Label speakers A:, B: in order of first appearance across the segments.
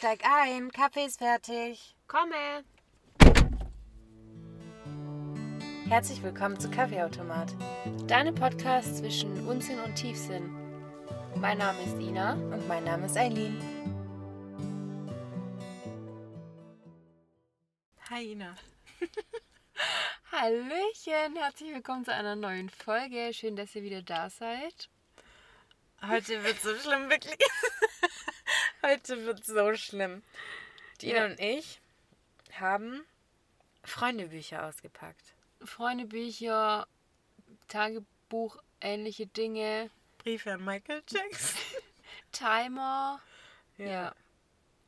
A: Steig ein, Kaffee ist fertig.
B: Komme!
A: Herzlich willkommen zu Kaffeeautomat.
B: Deine Podcast zwischen Unsinn und Tiefsinn. Mein Name ist Ina.
A: Und mein Name ist Eileen. Hi Ina.
B: Hallöchen, herzlich willkommen zu einer neuen Folge. Schön, dass ihr wieder da seid.
A: Heute wird so schlimm, wirklich. Heute wird so schlimm. Ina
B: Ja.
A: und ich haben Freundebücher ausgepackt.
B: Freundebücher, Tagebuch, ähnliche Dinge,
A: Briefe an Michael Jackson.
B: Timer. Ja.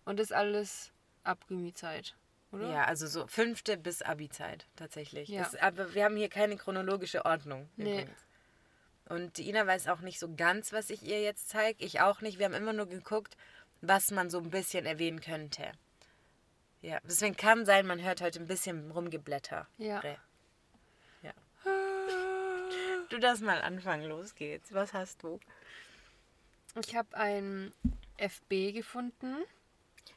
B: Und das alles ab Gummi-Zeit, oder?
A: Ja, also so fünfte bis Abi-Zeit tatsächlich.
B: Ja.
A: Das, aber wir haben hier keine chronologische Ordnung
B: Nee.
A: übrigens. Und die Ina weiß auch nicht so ganz, was ich ihr jetzt zeige. Ich auch nicht. Wir haben immer nur geguckt, was man so ein bisschen erwähnen könnte. Ja, deswegen kann sein, man hört heute ein bisschen rumgeblätter.
B: Ja.
A: ja. Du darfst mal anfangen, los geht's. Was hast du?
B: Ich habe ein FB gefunden.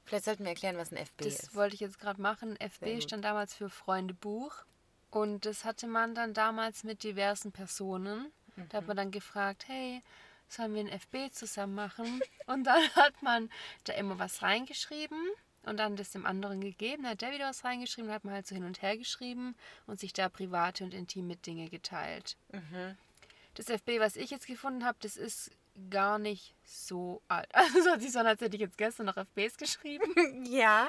A: Vielleicht sollten wir erklären, was ein FB
B: Das
A: ist.
B: wollte ich jetzt gerade machen. FB stand damals für Freundebuch. Und das hatte man dann damals mit diversen Personen. Da hat man dann gefragt, hey, sollen wir ein FB zusammen machen? Und dann hat man da immer was reingeschrieben und dann das dem anderen gegeben. Dann hat der wieder was reingeschrieben, hat man halt so hin und her geschrieben und sich da private und intime Dinge geteilt.
A: Mhm.
B: Das FB, was ich jetzt gefunden habe, das ist gar nicht so alt. Also es hört sich so an, als hätte ich jetzt gestern noch FBs geschrieben
A: Ja.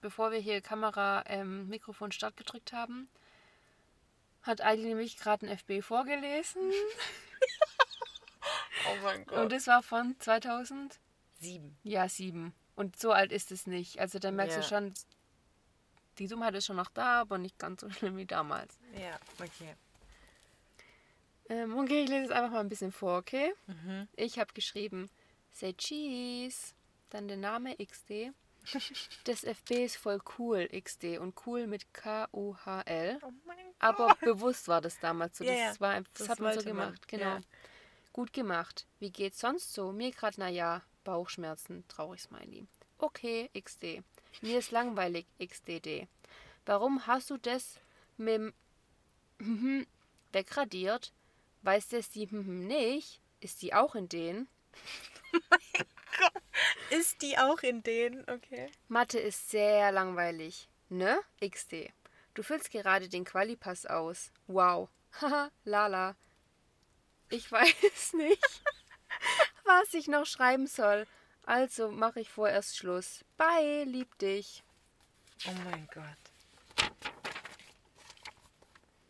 B: bevor wir hier Kamera, ähm, Mikrofon Start gedrückt haben, hat Eileen nämlich gerade ein FB vorgelesen.
A: Oh mein Gott.
B: Und das war von 2000,
A: Sieben.
B: ja, sieben. Und so alt ist es nicht. Also da merkst
A: Ja.
B: du schon, die Dummheit ist schon noch da, aber nicht ganz so schlimm wie damals.
A: Ja, okay.
B: Ähm, okay, ich lese es einfach mal ein bisschen vor, okay?
A: Mhm.
B: Ich habe geschrieben, say cheese, dann der Name XD. Das FB ist voll cool, XD. Und cool mit K-U-H-L.
A: Oh mein Gott.
B: Aber bewusst war das damals so.
A: Ja,
B: Das, war, das,
A: Das
B: hat man so
A: wollte man,
B: gemacht, genau.
A: ja.
B: Gut gemacht. Wie geht's sonst so? Mir grad na ja, Bauchschmerzen, traurig Smiley. Okay, XD. Mir ist langweilig, XDD. Warum hast du das mit dem mhm wegradiert? Weiß das die mhm nicht? Ist die auch in denen?
A: Ist die auch in denen? Okay.
B: Mathe ist sehr langweilig. Ne? XD. Du füllst gerade den Qualipass aus. Wow. Haha, lala. Ich weiß nicht, was ich noch schreiben soll. Also mache ich vorerst Schluss. Bye, lieb dich.
A: Oh mein Gott.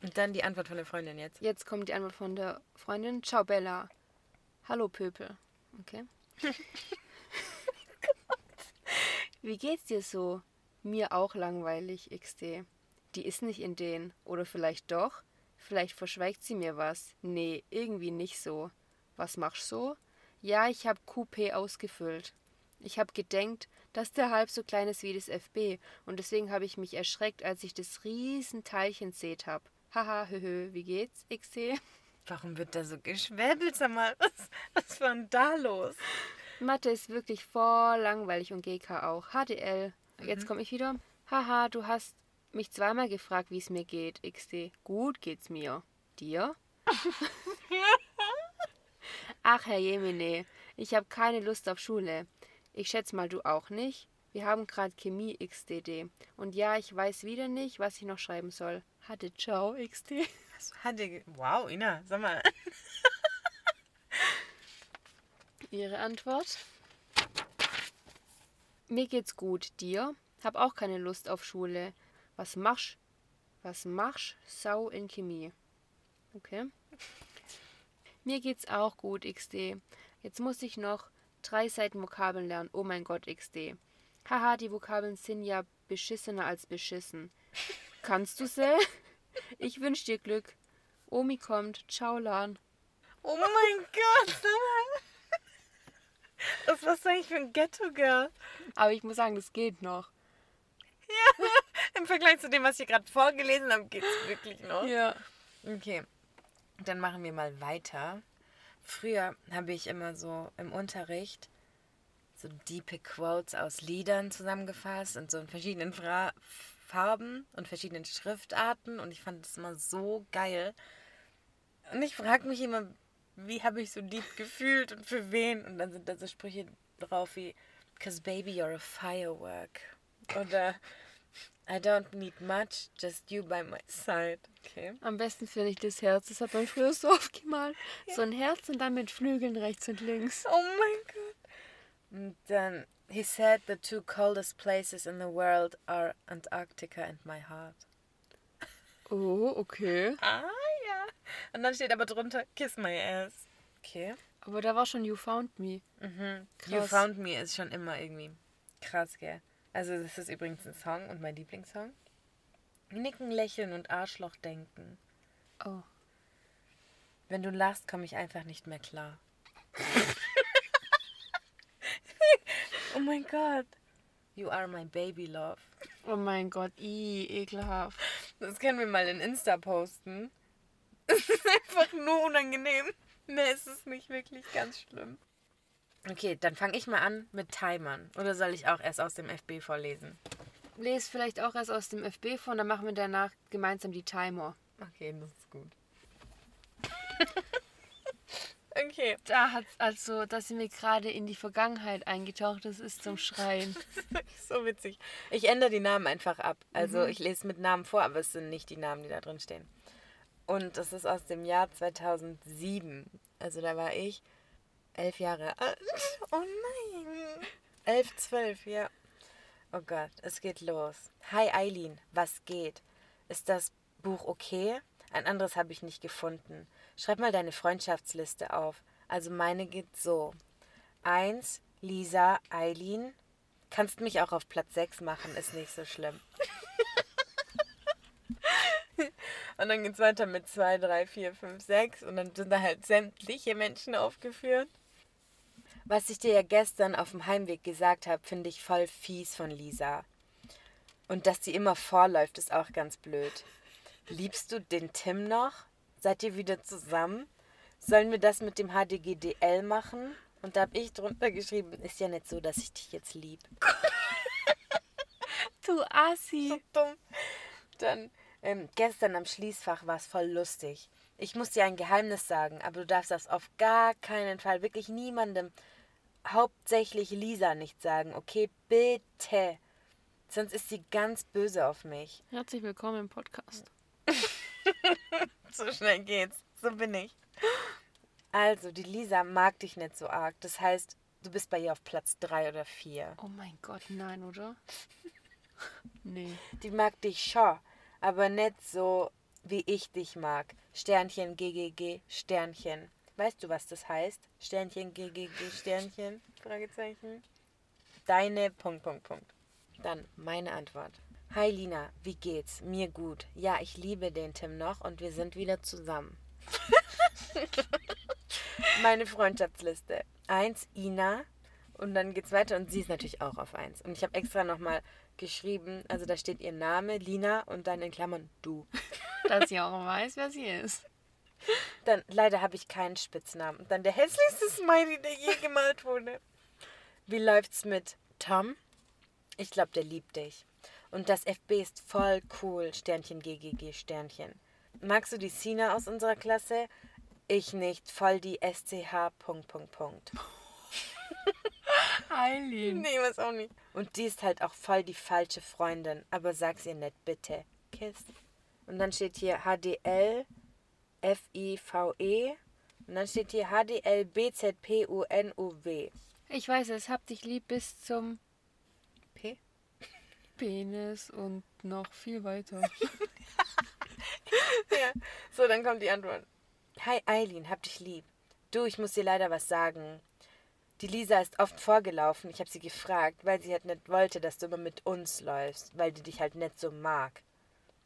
A: Und dann die Antwort von der Freundin jetzt.
B: Jetzt kommt die Antwort von der Freundin. Ciao, Bella. Hallo, Pöpel. Okay. Wie geht's dir so? Mir auch langweilig, XD. Die ist nicht in den. Oder vielleicht doch? Vielleicht verschweigt sie mir was. Nee, irgendwie nicht so. Was machst so? Ja, ich hab QP ausgefüllt. Ich hab gedenkt, dass der halb so klein ist wie das FB und deswegen habe ich mich erschreckt, als ich das riesen Teilchen seht hab. Haha, höhö, wie geht's, XD?
A: Warum wird da so geschwäbelt? Sag mal, was, was war denn da los?
B: Mathe ist wirklich voll langweilig und GK auch. HDL. Jetzt komme ich wieder. Haha, du hast mich zweimal gefragt, wie es mir geht, XD. Gut geht's mir. Dir? Ach, Herr Jemine, ich habe keine Lust auf Schule. Ich schätze mal, du auch nicht. Wir haben gerade Chemie XDD. Und ja, ich weiß wieder nicht, was ich noch schreiben soll. Hatte ciao XD.
A: Was hatte wow, Ina, sag mal.
B: Ihre Antwort? Mir geht's gut. Dir? Hab auch keine Lust auf Schule. Was machst? Was machst? Sau in Chemie. Okay. Mir geht's auch gut, XD. Jetzt muss ich noch drei Seiten Vokabeln lernen. Oh mein Gott, XD. Haha, die Vokabeln sind ja beschissener als beschissen. Kannst du sie? Ich wünsch dir Glück. Omi kommt. Ciao, Lan.
A: Oh mein Gott. Was warst du eigentlich für ein Ghetto-Girl?
B: Aber ich muss sagen, das geht noch.
A: Im Vergleich zu dem, was ich gerade vorgelesen habe, geht es wirklich noch.
B: Ja.
A: Okay, dann machen wir mal weiter. Früher habe ich immer so im Unterricht so diepe Quotes aus Liedern zusammengefasst und so in verschiedenen Fra Farben und verschiedenen Schriftarten und ich fand das immer so geil. Und ich frage mich immer, wie habe ich so deep gefühlt und für wen? Und dann sind da so Sprüche drauf wie, cause baby you're a firework. Oder I don't need much, just you by my side. Okay.
B: Am besten finde ich das Herz. Das hat man früher so oft gemalt. Ja. So ein Herz und dann mit Flügeln rechts und links.
A: Oh mein Gott. Und dann, he said the two coldest places in the world are Antarctica and my heart.
B: Oh, okay.
A: Ah, ja. Und dann steht aber drunter, kiss my ass. Okay.
B: Aber da war schon You Found Me.
A: Mhm. You Found Me ist schon immer irgendwie krass, gell? Also das ist übrigens ein Song und mein Lieblingssong. Nicken, lächeln und Arschloch denken.
B: Oh.
A: Wenn du lachst, komme ich einfach nicht mehr klar. oh mein Gott. You are my baby love.
B: Oh mein Gott, i ekelhaft.
A: Das können wir mal in Insta posten. Es ist einfach nur unangenehm. Mehr ist es nicht wirklich ganz schlimm. Okay, dann fange ich mal an mit Timern. Oder soll ich auch erst aus dem FB vorlesen?
B: Lese vielleicht auch erst aus dem FB vor und dann machen wir danach gemeinsam die Timer.
A: Okay, das ist gut. okay.
B: Da hat also, da sind wir gerade in die Vergangenheit eingetaucht. Das ist zum Schreien.
A: so witzig. Ich ändere die Namen einfach ab. Also mhm. ich lese mit Namen vor, aber es sind nicht die Namen, die da drin stehen. Und das ist aus dem Jahr 2007. Also da war ich elf Jahre alt. Oh nein. Elf, zwölf, ja. Oh Gott, es geht los. Hi Eileen, was geht? Ist das Buch okay? Ein anderes habe ich nicht gefunden. Schreib mal deine Freundschaftsliste auf. Also meine geht so. Eins, Lisa, Eileen. Kannst mich auch auf Platz 6 machen, ist nicht so schlimm. und dann geht es weiter mit 2, 3, 4, 5, 6 und dann sind da halt sämtliche Menschen aufgeführt. Was ich dir ja gestern auf dem Heimweg gesagt habe, finde ich voll fies von Lisa. Und dass sie immer vorläuft, ist auch ganz blöd. Liebst du den Tim noch? Seid ihr wieder zusammen? Sollen wir das mit dem HDGDL machen? Und da habe ich drunter geschrieben, ist ja nicht so, dass ich dich jetzt lieb.
B: du Assi.
A: So dumm. Dann ähm, gestern am Schließfach war es voll lustig. Ich muss dir ein Geheimnis sagen, aber du darfst das auf gar keinen Fall, wirklich niemandem, hauptsächlich Lisa nicht sagen, okay? Bitte. Sonst ist sie ganz böse auf mich.
B: Herzlich willkommen im Podcast.
A: so schnell geht's. So bin ich. Also, die Lisa mag dich nicht so arg. Das heißt, du bist bei ihr auf Platz 3 oder 4.
B: Oh mein Gott, nein, oder? nee.
A: Die mag dich schon, aber nicht so, wie ich dich mag. Sternchen, GGG, Sternchen. Weißt du, was das heißt? Sternchen, GGG, Sternchen, Fragezeichen. Deine, Punkt, Punkt, Punkt. Dann meine Antwort. Hi Lina, wie geht's? Mir gut. Ja, ich liebe den Tim noch und wir sind wieder zusammen. meine Freundschaftsliste. Eins, Ina. Und dann geht's weiter und sie ist natürlich auch auf eins. Und ich habe extra nochmal geschrieben, also da steht ihr Name, Lina, und dann in Klammern du.
B: Dass sie auch weiß, wer sie ist.
A: Dann, leider habe ich keinen Spitznamen. Und dann der hässlichste Smiley, der je gemalt wurde. Wie läuft's mit Tom? Ich glaube, der liebt dich. Und das FB ist voll cool. Sternchen GGG Sternchen. Magst du die Sina aus unserer Klasse? Ich nicht. Voll die SCH. Punkt, Punkt, Punkt.
B: Eileen.
A: Nee, was auch nicht. Und die ist halt auch voll die falsche Freundin. Aber sag's ihr nicht, bitte. Kiss. Und dann steht hier HDL F-I-V-E. Und dann steht hier H-D-L-B-Z-P-U-N-U-W.
B: Ich weiß es, hab dich lieb bis zum
A: P?
B: Penis und noch viel weiter.
A: ja, so, dann kommt die Antwort. Hi Eileen, hab dich lieb. Du, ich muss dir leider was sagen. Die Lisa ist oft vorgelaufen. Ich habe sie gefragt, weil sie halt nicht wollte, dass du immer mit uns läufst, weil die dich halt nicht so mag.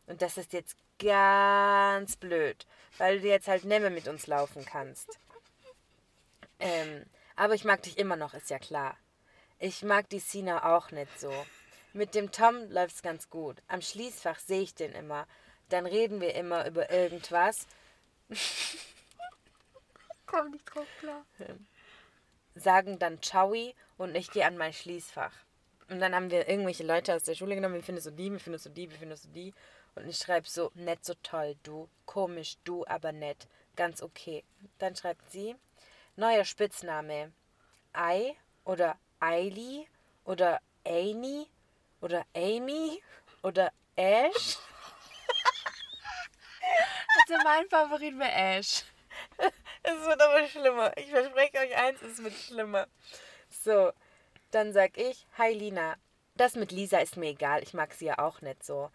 A: Und das ist jetzt ganz blöd, weil du jetzt halt nicht mehr mit uns laufen kannst. Ähm, aber ich mag dich immer noch, ist ja klar. Ich mag die Sina auch nicht so. Mit dem Tom läuft's ganz gut. Am Schließfach sehe ich den immer. Dann reden wir immer über irgendwas.
B: Komm nicht drauf klar.
A: sagen dann Ciao und ich gehe an mein Schließfach. Und dann haben wir irgendwelche Leute aus der Schule genommen, wie findest du die, wie findest du die, wie findest du die. Und ich schreibe so, nett so toll, du, komisch, du, aber nett, ganz okay. Dann schreibt sie, neuer Spitzname, Ei oder Eili oder Amy oder Amy oder Ash.
B: Also mein Favorit wäre Ash.
A: Es wird aber schlimmer. Ich verspreche euch eins, es wird schlimmer. So, dann sag ich, hi Lina. Das mit Lisa ist mir egal, ich mag sie ja auch nicht so.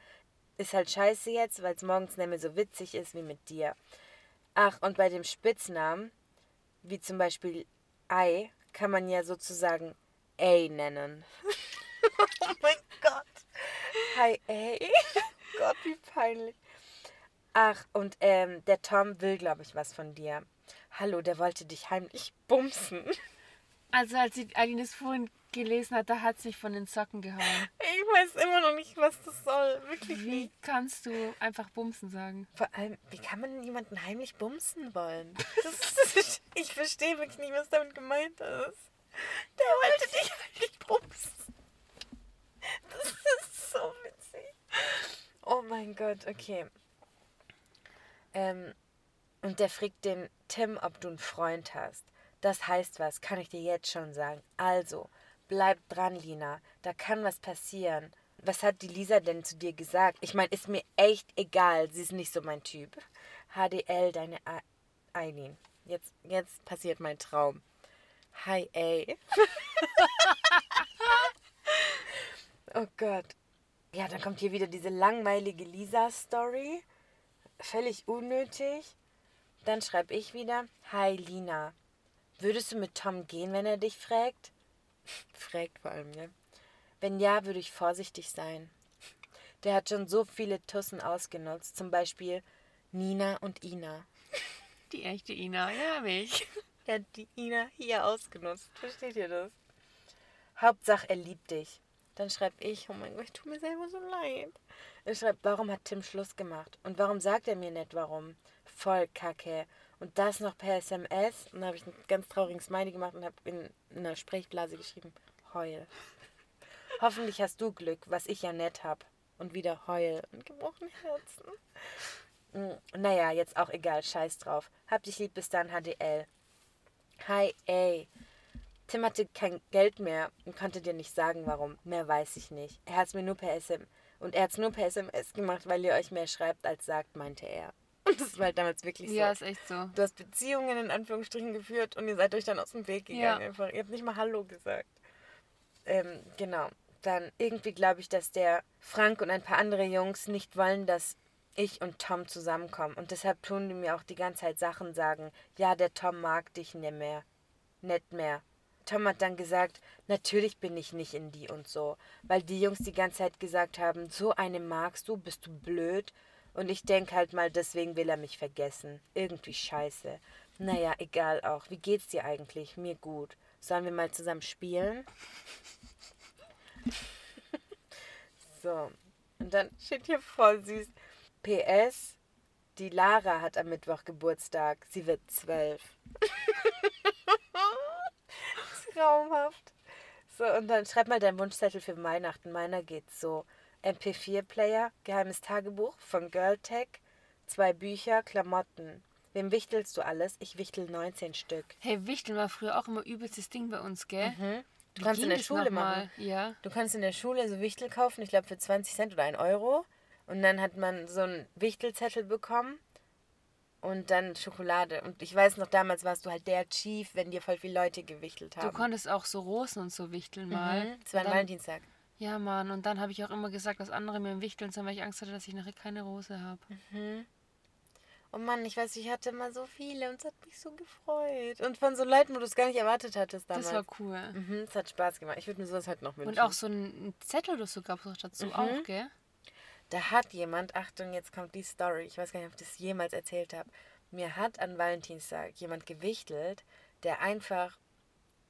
A: Ist halt scheiße jetzt, weil es morgens nicht mehr so witzig ist wie mit dir. Ach, und bei dem Spitznamen, wie zum Beispiel Ei, kann man ja sozusagen A nennen. oh mein Gott. Hi A. Gott, wie peinlich. Ach, und ähm, der Tom will, glaube ich, was von dir. Hallo, der wollte dich heimlich bumsen.
B: Also als die Aline es vorhin gelesen hat, da hat es mich von den Socken gehauen.
A: Ich weiß immer noch nicht, was das soll. Wirklich
B: Wie
A: nicht.
B: kannst du einfach Bumsen sagen?
A: Vor allem, wie kann man jemanden heimlich bumsen wollen? Das ist, ich verstehe wirklich nicht, was damit gemeint ist. Der wollte dich heimlich bumsen. Das ist so witzig. Oh mein Gott, okay. Ähm, und der fragt den Tim, ob du einen Freund hast. Das heißt was, kann ich dir jetzt schon sagen. Also, bleib dran, Lina. Da kann was passieren. Was hat die Lisa denn zu dir gesagt? Ich meine, ist mir echt egal. Sie ist nicht so mein Typ. HDL, deine Eileen. Jetzt, jetzt passiert mein Traum. Hi, ey. oh Gott. Ja, dann kommt hier wieder diese langweilige Lisa-Story. Völlig unnötig. Dann schreibe ich wieder, Hi Lina. Würdest du mit Tom gehen, wenn er dich fragt? Fragt vor allem, ne? Wenn ja, würde ich vorsichtig sein. Der hat schon so viele Tussen ausgenutzt, zum Beispiel Nina und Ina.
B: Die echte Ina, ja, hab ich.
A: Er hat die Ina hier ausgenutzt. Versteht ihr das? Hauptsache, er liebt dich. Dann schreibe ich, oh mein Gott, ich tue mir selber so leid. Er schreibt, warum hat Tim Schluss gemacht? Und warum sagt er mir nicht warum? Voll kacke. Und das noch per SMS. Und dann habe ich einen ganz traurigen Smiley gemacht und habe in einer Sprechblase geschrieben, heul. Hoffentlich hast du Glück, was ich ja nett hab. Und wieder heul und gebrochene Herzen. Mm, Naja, jetzt auch egal, scheiß drauf. Hab dich lieb, bis dann, HDL. Hi, ey. Tim hatte kein Geld mehr und konnte dir nicht sagen, warum. Mehr weiß ich nicht. Er hat's mir nur per SMS und er hat's nur per SMS gemacht, weil ihr euch mehr schreibt als sagt, meinte er. Und das war halt damals wirklich so.
B: Ja, ist echt so.
A: Du hast Beziehungen in Anführungsstrichen geführt und ihr seid euch dann aus dem Weg gegangen.
B: Ja.
A: Einfach. Ihr habt nicht mal Hallo gesagt. Ähm, genau. Dann irgendwie glaube ich, dass der Frank und ein paar andere Jungs nicht wollen, dass ich und Tom zusammenkommen. Und deshalb tun die mir auch die ganze Zeit Sachen sagen. Ja, der Tom mag dich nicht mehr. Nicht mehr. Tom hat dann gesagt, natürlich bin ich nicht in die und so. Weil die Jungs die ganze Zeit gesagt haben, so eine magst du, bist du blöd. Und ich denke halt mal, deswegen will er mich vergessen. Irgendwie scheiße. Naja, egal auch. Wie geht's dir eigentlich? Mir gut. Sollen wir mal zusammen spielen? so. Und dann steht hier voll süß. PS, die Lara hat am Mittwoch Geburtstag. Sie wird zwölf. Traumhaft. So, und dann schreib mal deinen Wunschzettel für Weihnachten. Meiner geht so. MP4-Player, geheimes Tagebuch von Girltech, zwei Bücher, Klamotten. Wem wichtelst du alles? Ich wichtel 19 Stück.
B: Hey, Wichteln war früher auch immer übelstes Ding bei uns, gell?
A: Du
B: Wie
A: kannst in der Schule machen.
B: Ja.
A: Du kannst in der Schule so Wichtel kaufen, ich glaube für 20 Cent oder 1 Euro. Und dann hat man so einen Wichtelzettel bekommen und dann Schokolade. Und ich weiß noch, damals warst du halt der Chief, wenn dir voll viele Leute gewichtelt haben.
B: Du konntest auch so Rosen und so wichteln mal.
A: Mhm, Das war ein Valentinstag.
B: Ja, Mann. Und dann habe ich auch immer gesagt, dass andere mir im Wichteln sind, weil ich Angst hatte, dass ich nachher keine Rose habe.
A: Oh Mann, ich weiß, ich hatte immer so viele und es hat mich so gefreut. Und von so Leuten, wo du es gar nicht erwartet hattest damals.
B: Das war cool.
A: Mhm, es hat Spaß gemacht. Ich würde mir sowas halt noch wünschen.
B: Und auch so ein Zettel oder so gab es auch dazu
A: Mhm.
B: auch, gell?
A: Da hat jemand, Achtung, jetzt kommt die Story, ich weiß gar nicht, ob ich das jemals erzählt habe. Mir hat an Valentinstag jemand gewichtelt, der einfach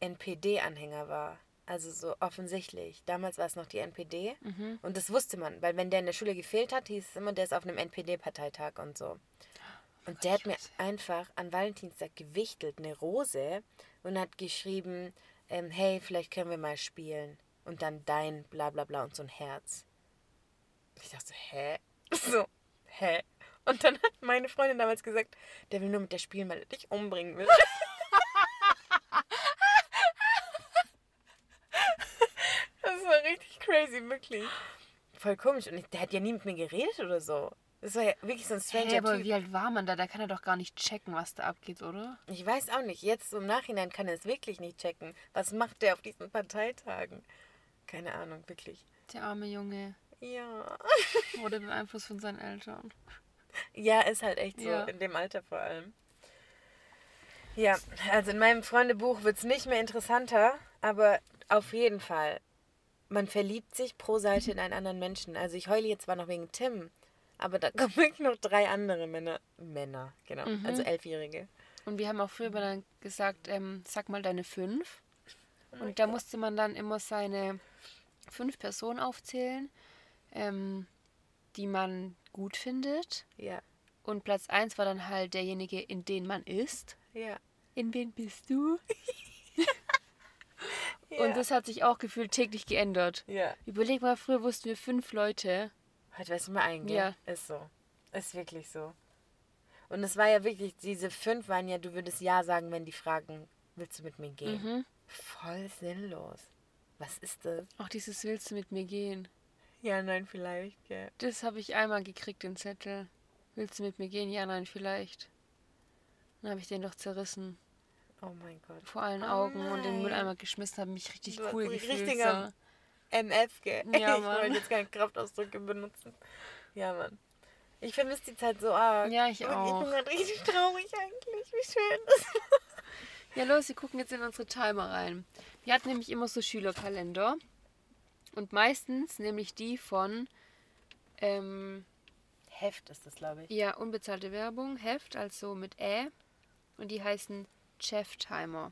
A: NPD-Anhänger war. Also so offensichtlich. Damals war es noch die NPD. Und das wusste man, weil wenn der in der Schule gefehlt hat, hieß es immer, der ist auf einem NPD-Parteitag und so. Und der hat mir einfach an Valentinstag gewichtelt, eine Rose, und hat geschrieben, ähm, hey, vielleicht können wir mal spielen. Und dann dein bla bla bla und so ein Herz. Ich dachte so, hä? So, hä? Und dann hat meine Freundin damals gesagt, der will nur mit der spielen, weil er dich umbringen will. das war richtig crazy, wirklich. Voll komisch. Und ich, der hat ja nie mit mir geredet oder so. Das war ja wirklich so ein stranger
B: Hey, aber
A: Typ.
B: wie alt war man da? Da kann er doch gar nicht checken, was da abgeht, oder?
A: Ich weiß auch nicht. Jetzt im Nachhinein kann er es wirklich nicht checken. Was macht der auf diesen Parteitagen? Keine Ahnung, wirklich.
B: Der arme Junge
A: Ja.
B: wurde beeinflusst von seinen Eltern.
A: Ja, ist halt echt so.
B: Ja.
A: In dem Alter vor allem. Ja, also in meinem Freundebuch wird es nicht mehr interessanter, aber auf jeden Fall. Man verliebt sich pro Seite in einen anderen Menschen. Also ich heule jetzt zwar noch wegen Tim, aber da kommen wirklich noch drei andere Männer. Männer, genau. Also Elfjährige.
B: Und wir haben auch früher dann gesagt, ähm, sag mal deine fünf. Und da musste man dann immer seine fünf Personen aufzählen, ähm, die man gut findet.
A: Ja,
B: Und Platz eins war dann halt derjenige, in den man ist.
A: ja.
B: In wen bist du?
A: ja.
B: Und das hat sich auch gefühlt täglich geändert.
A: Ja.
B: Überleg mal, früher wussten wir fünf Leute.
A: Heute weiß ich mal ein, gell?
B: Ja.
A: Ist so. Ist wirklich so. Und es war ja wirklich, diese fünf waren ja, du würdest Ja sagen, wenn die fragen, willst du mit mir gehen?
B: Mhm.
A: Voll sinnlos. Was ist das?
B: Auch dieses Willst du mit mir gehen?
A: Ja, nein, vielleicht, gell.
B: Das habe ich einmal gekriegt, den Zettel. Willst du mit mir gehen? Ja, nein, vielleicht. Dann habe ich den doch zerrissen.
A: Oh mein Gott.
B: Vor allen
A: Oh
B: Augen und den. Mülleimer geschmissen, habe mich richtig
A: Du
B: cool gefühlt.
A: richtiger-
B: So.
A: MF, gell?
B: Ja,
A: ich wollte jetzt keine Kraftausdrücke benutzen. Ja, Mann. Ich vermisse die Zeit so arg.
B: Ja, ich
A: Und
B: auch.
A: Ich bin gerade richtig traurig eigentlich. Wie schön das
B: Ja, los, wir gucken jetzt in unsere Timer rein. Wir hatten nämlich immer so Schülerkalender. Und meistens nämlich die von ähm,
A: Heft ist das, glaube ich.
B: ja, unbezahlte Werbung, Heft, also mit Ä. Und die heißen Chef Timer.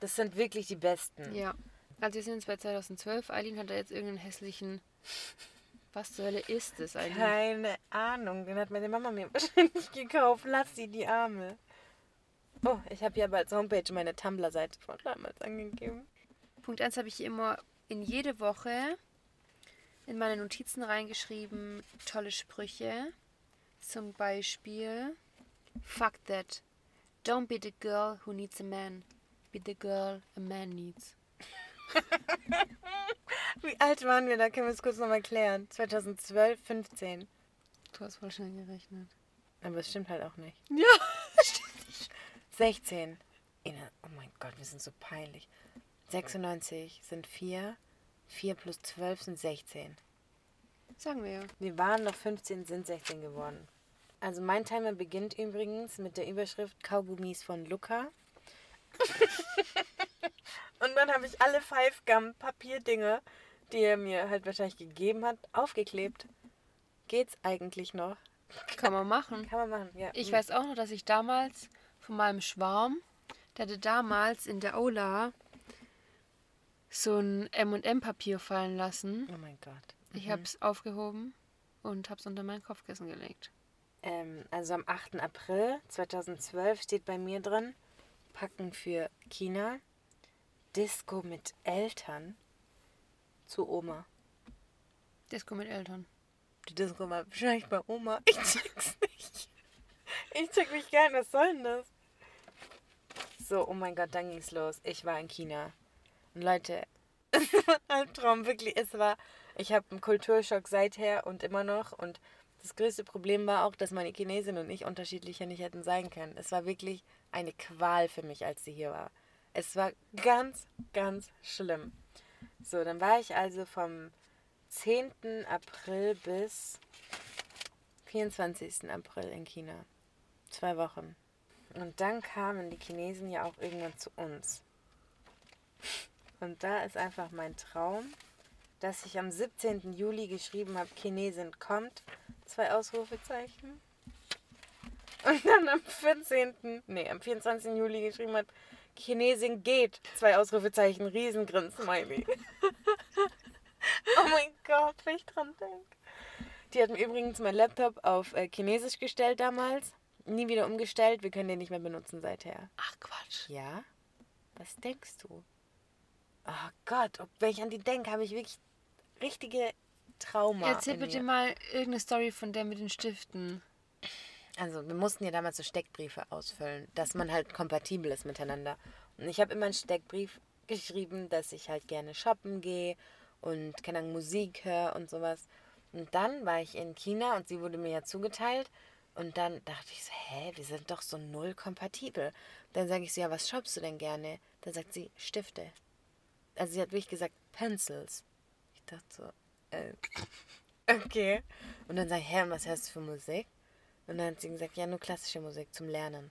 A: Das sind wirklich die besten.
B: Ja. Also wir sind jetzt bei 2012. Eileen hat da jetzt irgendeinen hässlichen. Was zur Hölle ist das eigentlich?
A: Keine Ahnung. Den hat meine Mama mir wahrscheinlich gekauft. Lass sie die Arme. Oh, ich habe hier aber als Homepage meine Tumblr-Seite von damals angegeben.
B: Punkt 1 habe ich immer in jede Woche in meine Notizen reingeschrieben, tolle Sprüche. Zum Beispiel, fuck that. Don't be the girl who needs a man. Be the girl a man needs.
A: Wie alt waren wir? Da können wir es kurz nochmal klären. 2012, 15.
B: Du hast voll schnell gerechnet.
A: Aber es stimmt halt auch nicht.
B: Ja.
A: 16. Ina, oh mein Gott, wir sind so peinlich. 96 sind 4. 4 plus 12 sind 16.
B: Sagen wir ja.
A: Wir waren noch 15, sind 16 geworden. Also mein Timer beginnt übrigens mit der Überschrift Kaugummis von Luca. Und dann habe ich alle Five Gum Papierdinger, die er mir halt wahrscheinlich gegeben hat, aufgeklebt. Geht's eigentlich noch?
B: Kann man machen.
A: Kann man machen, ja.
B: Ich weiß auch noch, dass ich damals von meinem Schwarm, der hatte damals in der Aula so ein M&M-Papier fallen lassen.
A: Oh mein Gott.
B: Ich habe es aufgehoben und habe es unter mein Kopfkissen gelegt.
A: Ähm, also am 8. April 2012 steht bei mir drin, Packen für China, Disco mit Eltern zu Oma.
B: Disco mit Eltern.
A: Die Disco war wahrscheinlich bei Oma. Ich check's nicht. Ich check mich gern, was soll denn das? So, oh mein Gott, dann ging's los. Ich war in China. Und Leute, es war ein Albtraum, wirklich. Es war, ich habe einen Kulturschock seither und immer noch. Und das größte Problem war auch, dass meine Chinesin und ich unterschiedlicher nicht hätten sein können. Es war wirklich eine Qual für mich, als sie hier war. Es war ganz, ganz schlimm. So, dann war ich also vom 10. April bis 24. April in China. Zwei Wochen. Und dann kamen die Chinesen ja auch irgendwann zu uns. Und da ist einfach mein Traum, dass ich am 17. Juli geschrieben habe, Chinesin kommt, zwei Ausrufezeichen. Und dann am 14., nee, am 24. Juli geschrieben habe, Chinesin geht, zwei Ausrufezeichen, Riesengrin-Smiley. oh mein Gott, wenn ich dran denke. Die hat mir übrigens meinen Laptop auf äh, Chinesisch gestellt damals. Nie wieder umgestellt. Wir können den nicht mehr benutzen seither.
B: Ach Quatsch.
A: Ja. Was denkst du? Oh Gott, wenn ich an die denke, habe ich wirklich richtige Trauma.
B: Erzähl bitte mal irgendeine Story von der mit den Stiften.
A: Also, wir mussten ja damals so Steckbriefe ausfüllen, dass man halt kompatibel ist miteinander. Und ich habe immer einen Steckbrief geschrieben, dass ich halt gerne shoppen gehe und keine Ahnung, Musik höre und sowas. Und dann war ich in China und sie wurde mir ja zugeteilt. Und dann dachte ich so, hä, wir sind doch so null kompatibel. Dann sage ich so, ja, was shoppst du denn gerne? Dann sagt sie, Stifte. Also sie hat wirklich gesagt, Pencils. Ich dachte so, äh, okay. Und dann sage ich, hä, was hörst du für Musik? Und dann hat sie gesagt, ja, nur klassische Musik zum Lernen.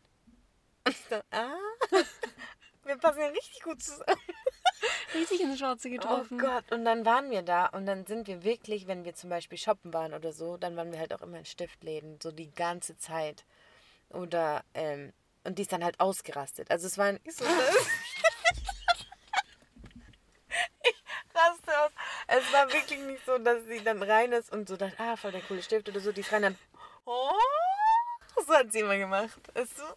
A: Und ich dachte, ah, wir passen ja richtig gut zusammen.
B: Richtig ins Schwarze
A: Oh
B: getroffen.
A: Gott, und dann waren wir da und dann sind wir wirklich, wenn wir zum Beispiel shoppen waren oder so, dann waren wir halt auch immer in Stiftläden, so die ganze Zeit. Oder, ähm, und die ist dann halt ausgerastet. Also es war nicht so, dass ich raste aus. Es war wirklich nicht so, dass sie dann rein ist und so dachte, ah, voll der coole Stift oder so. Die ist rein dann, oh, so hat sie immer gemacht. Ist so.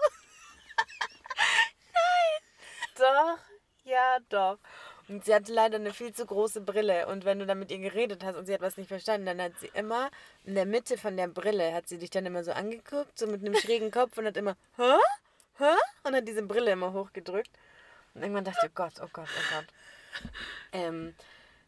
A: Doch, ja, doch. Und sie hatte leider eine viel zu große Brille. Und wenn du dann mit ihr geredet hast und sie hat was nicht verstanden, dann hat sie immer in der Mitte von der Brille, hat sie dich dann immer so angeguckt, so mit einem schrägen Kopf und hat immer, hä? Hä? Und hat diese Brille immer hochgedrückt. Und irgendwann dachte ich, oh Gott, oh Gott, oh Gott. Ähm,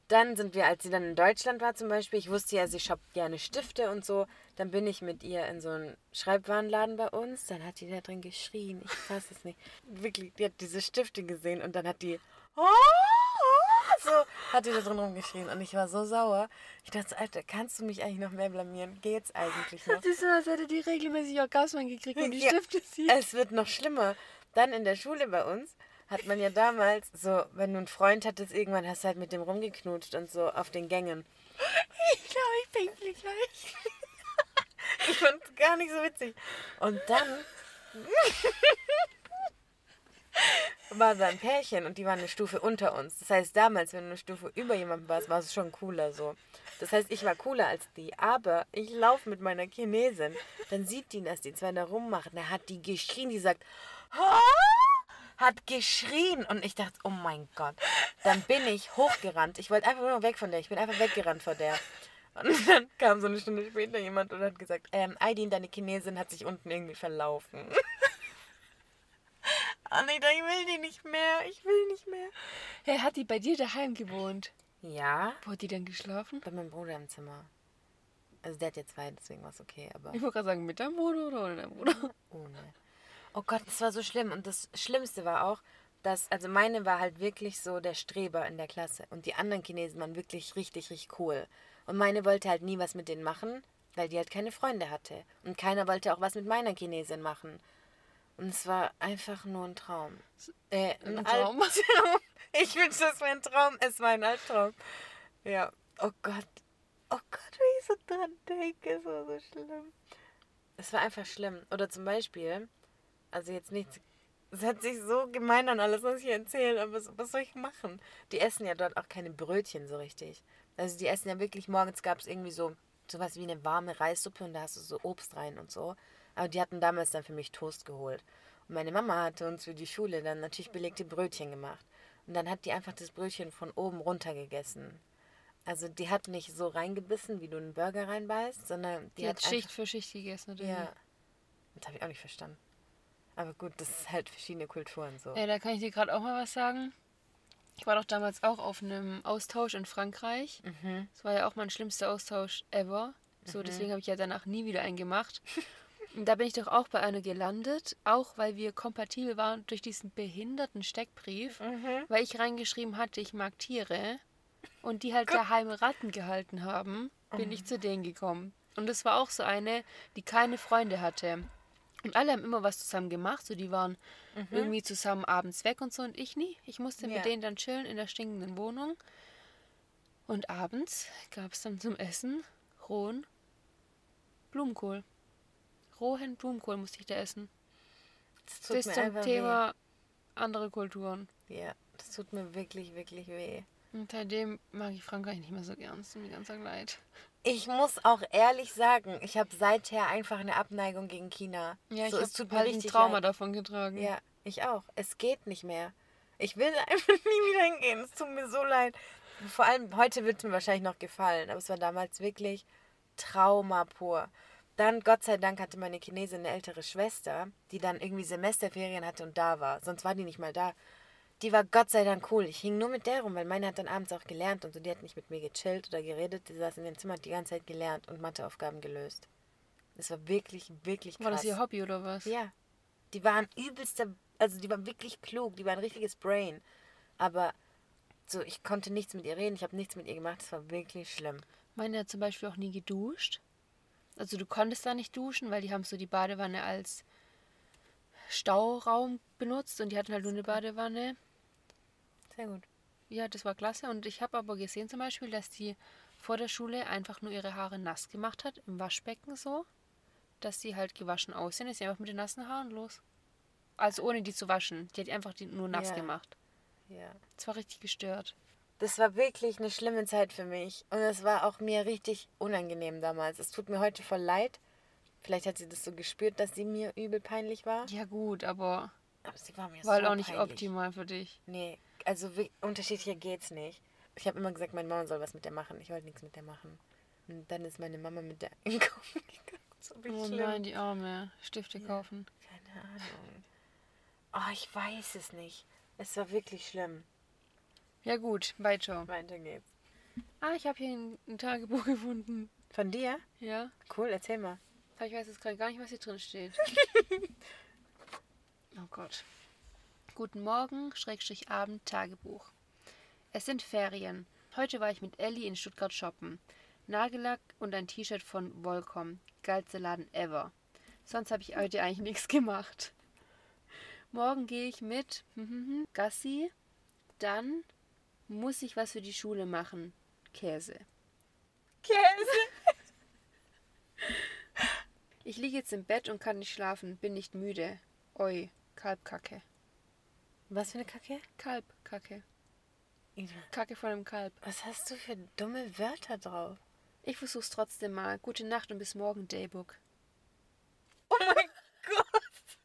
A: dann sind wir, als sie dann in Deutschland war zum Beispiel, ich wusste ja, sie shoppt gerne Stifte und so. Dann bin ich mit ihr in so einen Schreibwarenladen bei uns. Dann hat die da drin geschrien. Ich fasse es nicht. Wirklich, die hat diese Stifte gesehen und dann hat die. "Oh, oh", So hat die da drin rumgeschrien und ich war so sauer. Ich dachte, so, Alter, kannst du mich eigentlich noch mehr blamieren? Geht's eigentlich noch?
B: Das ist so, als hätte die regelmäßig Orgasmen gekriegt, wenn die
A: Ja,
B: Stifte sieht.
A: Es wird noch schlimmer. Dann in der Schule bei uns hat man ja damals so, wenn du einen Freund hattest, irgendwann hast du halt mit dem rumgeknutscht und so auf den Gängen.
B: Ich glaube, ich pinkle gleich.
A: Ich fand's gar nicht so witzig. Und dann war da ein Pärchen und die waren eine Stufe unter uns. Das heißt, damals, wenn du eine Stufe über jemanden warst, war es schon cooler so. Das heißt, ich war cooler als die, aber ich laufe mit meiner Chinesin. Dann sieht die, dass die zwei da rummachen. Da hat die geschrien, die sagt, "Ha?" Hat geschrien und ich dachte, oh mein Gott. Dann bin ich hochgerannt. Ich wollte einfach nur weg von der. Ich bin einfach weggerannt vor der. Und dann kam so eine Stunde später jemand und hat gesagt, ähm, Aidin, deine Chinesin hat sich unten irgendwie verlaufen. Anita, ich will die nicht mehr. Ich will nicht mehr.
B: Hey, hat die bei dir daheim gewohnt?
A: Ja,
B: Wo hat die denn geschlafen?
A: bei meinem Bruder im Zimmer. Also der hat jetzt zwei, deswegen war es okay, aber
B: Ich wollte gerade sagen, mit deinem Bruder oder ohne deinem Bruder?
A: ohne. Oh Gott, das war so schlimm. Und das Schlimmste war auch, dass, also meine war halt wirklich so der Streber in der Klasse. Und die anderen Chinesen waren wirklich richtig, richtig cool. Und meine wollte halt nie was mit denen machen, weil die halt keine Freunde hatte. Und keiner wollte auch was mit meiner Chinesin machen. Und es war einfach nur ein Traum. Äh, ein,
B: Ein Traum?
A: Albtraum. Ich wünschte, es wäre ein Traum. Es war ein Albtraum. Ja. Oh Gott. Oh Gott, wie ich so dran denke, es war so schlimm. Es war einfach schlimm. Oder zum Beispiel, also jetzt nichts. Es hat sich so gemein an alles, was ich erzähle, aber was, was soll ich machen? Die essen ja dort auch keine Brötchen so richtig. Also die essen ja wirklich, morgens gab es irgendwie so sowas wie eine warme Reissuppe und da hast du so Obst rein und so. Aber die hatten damals dann für mich Toast geholt. Und meine Mama hatte uns für die Schule dann natürlich belegte Brötchen gemacht. Und dann hat die einfach das Brötchen von oben runter gegessen. Also die hat nicht so reingebissen, wie du einen Burger reinbeißt, sondern die,
B: Die hat
A: hat
B: Schicht für Schicht gegessen, oder?
A: ja. Das habe ich auch nicht verstanden. Aber gut, das ist halt verschiedene Kulturen so.
B: Ja, da kann ich dir gerade auch mal was sagen. Ich war doch damals auch auf einem Austausch in Frankreich.
A: Mhm.
B: Das war ja auch mein schlimmster Austausch ever. So, deswegen habe ich ja danach nie wieder einen gemacht. Und da bin ich doch auch bei einer gelandet, auch weil wir kompatibel waren durch diesen behinderten Steckbrief,
A: Mhm.
B: weil ich reingeschrieben hatte, ich mag Tiere und die halt daheim Ratten gehalten haben, bin ich zu denen gekommen. Und das war auch so eine, die keine Freunde hatte. Und alle haben immer was zusammen gemacht, so die waren irgendwie zusammen abends weg und so und ich nie. Ich musste
A: Ja.
B: mit denen dann chillen in der stinkenden Wohnung. Und abends gab es dann zum Essen rohen Blumenkohl. Rohen Blumenkohl musste ich da essen.
A: Das tut
B: Das
A: mir
B: zum Thema andere Kulturen.
A: weh. Ja, das tut mir wirklich, wirklich weh.
B: Und seitdem mag ich Frankreich nicht mehr so gern. Es tut mir ganz leid.
A: Ich muss auch ehrlich sagen, ich habe seither einfach eine Abneigung gegen China.
B: Ja,
A: so,
B: ich habe halt ein Trauma
A: leid.
B: davon getragen.
A: Ja, ich auch. Es geht nicht mehr. Ich will einfach nie wieder hingehen. Es tut mir so leid. Vor allem heute wird es mir wahrscheinlich noch gefallen, aber es war damals wirklich Trauma pur. Dann, Gott sei Dank, hatte meine Chinesin eine ältere Schwester, die dann irgendwie Semesterferien hatte und da war. Sonst war die nicht mal da. Die war Gott sei Dank cool. Ich hing nur mit der rum, weil meine hat dann abends auch gelernt und so. Die hat nicht mit mir gechillt oder geredet. Die saß in dem Zimmer, hat die ganze Zeit gelernt und Matheaufgaben gelöst. Das war wirklich, wirklich krass.
B: War das ihr Hobby oder was?
A: Ja. Die waren übelster, also die waren wirklich klug, die waren ein richtiges Brain. Aber so, ich konnte nichts mit ihr reden, ich habe nichts mit ihr gemacht, das war wirklich schlimm.
B: Meine hat zum Beispiel auch nie geduscht. Also du konntest da nicht duschen, weil die haben so die Badewanne als Stauraum benutzt und die hatten halt nur eine Badewanne.
A: Sehr gut.
B: Ja, das war klasse. Und ich habe aber gesehen zum Beispiel, dass die vor der Schule einfach nur ihre Haare nass gemacht hat, im Waschbecken so, dass sie halt gewaschen aussehen. Ist sie einfach mit den nassen Haaren los. Also ohne die zu waschen. Die hat einfach die nur nass
A: Ja.
B: gemacht.
A: Ja.
B: Das war richtig gestört.
A: Das war wirklich eine schlimme Zeit für mich. Und es war auch mir richtig unangenehm damals. Es tut mir heute voll leid. Vielleicht hat sie das so gespürt, dass sie mir übel peinlich war.
B: Ja gut, aber
A: Aber sie war mir
B: war halt
A: so
B: auch nicht
A: peinlich.
B: optimal für dich.
A: Nee, also wi- unterschiedlicher geht's nicht. Ich habe immer gesagt, meine Mama soll was mit der machen. Ich wollte nichts mit der machen. Und dann ist meine Mama mit der einkaufen gegangen. So wie
B: Oh
A: schlimm.
B: nein, die Arme. Stifte kaufen.
A: Keine Ahnung. Oh, ich weiß es nicht. Es war wirklich schlimm.
B: Ja gut, weiter.
A: Weiter geht's.
B: Ah, ich habe hier ein, ein Tagebuch gefunden.
A: Von dir?
B: Ja.
A: Cool, erzähl mal.
B: Ich weiß jetzt gerade gar nicht, was hier drin steht. oh Gott. Guten Morgen, Schrägstrich Abend, Tagebuch. Es sind Ferien. Heute war ich mit Ellie in Stuttgart shoppen. Nagellack und ein T-Shirt von Volcom. Geilste Laden ever. Sonst habe ich heute eigentlich nichts gemacht. Morgen gehe ich mit Gassi. Dann muss ich was für die Schule machen. Käse.
A: Käse.
B: Ich liege jetzt im Bett und kann nicht schlafen, bin nicht müde. Oi, Kalbkacke.
A: Was für eine Kacke?
B: Kalbkacke.
A: Ina,
B: Kacke von einem Kalb.
A: was hast du für dumme Wörter drauf?
B: Ich versuch's trotzdem mal. Gute Nacht und bis morgen, Daybook.
A: Oh mein Gott.